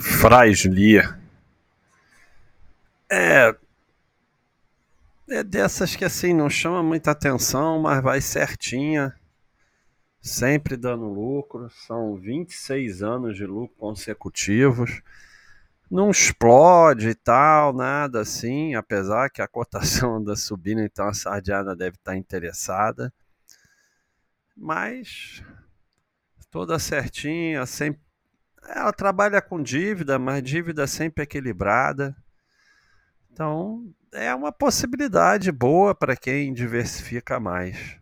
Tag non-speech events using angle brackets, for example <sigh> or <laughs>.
Fraisli. É, é dessas que assim não chama muita atenção, mas vai certinha, sempre dando lucro. São 26 anos de lucro consecutivos. Não explode e tal, nada assim, apesar que a cotação <laughs> anda subindo, então a sardiana deve estar interessada. Mas toda certinha, sempre. Ela trabalha com dívida, mas dívida sempre equilibrada. Então, é uma possibilidade boa para quem diversifica mais.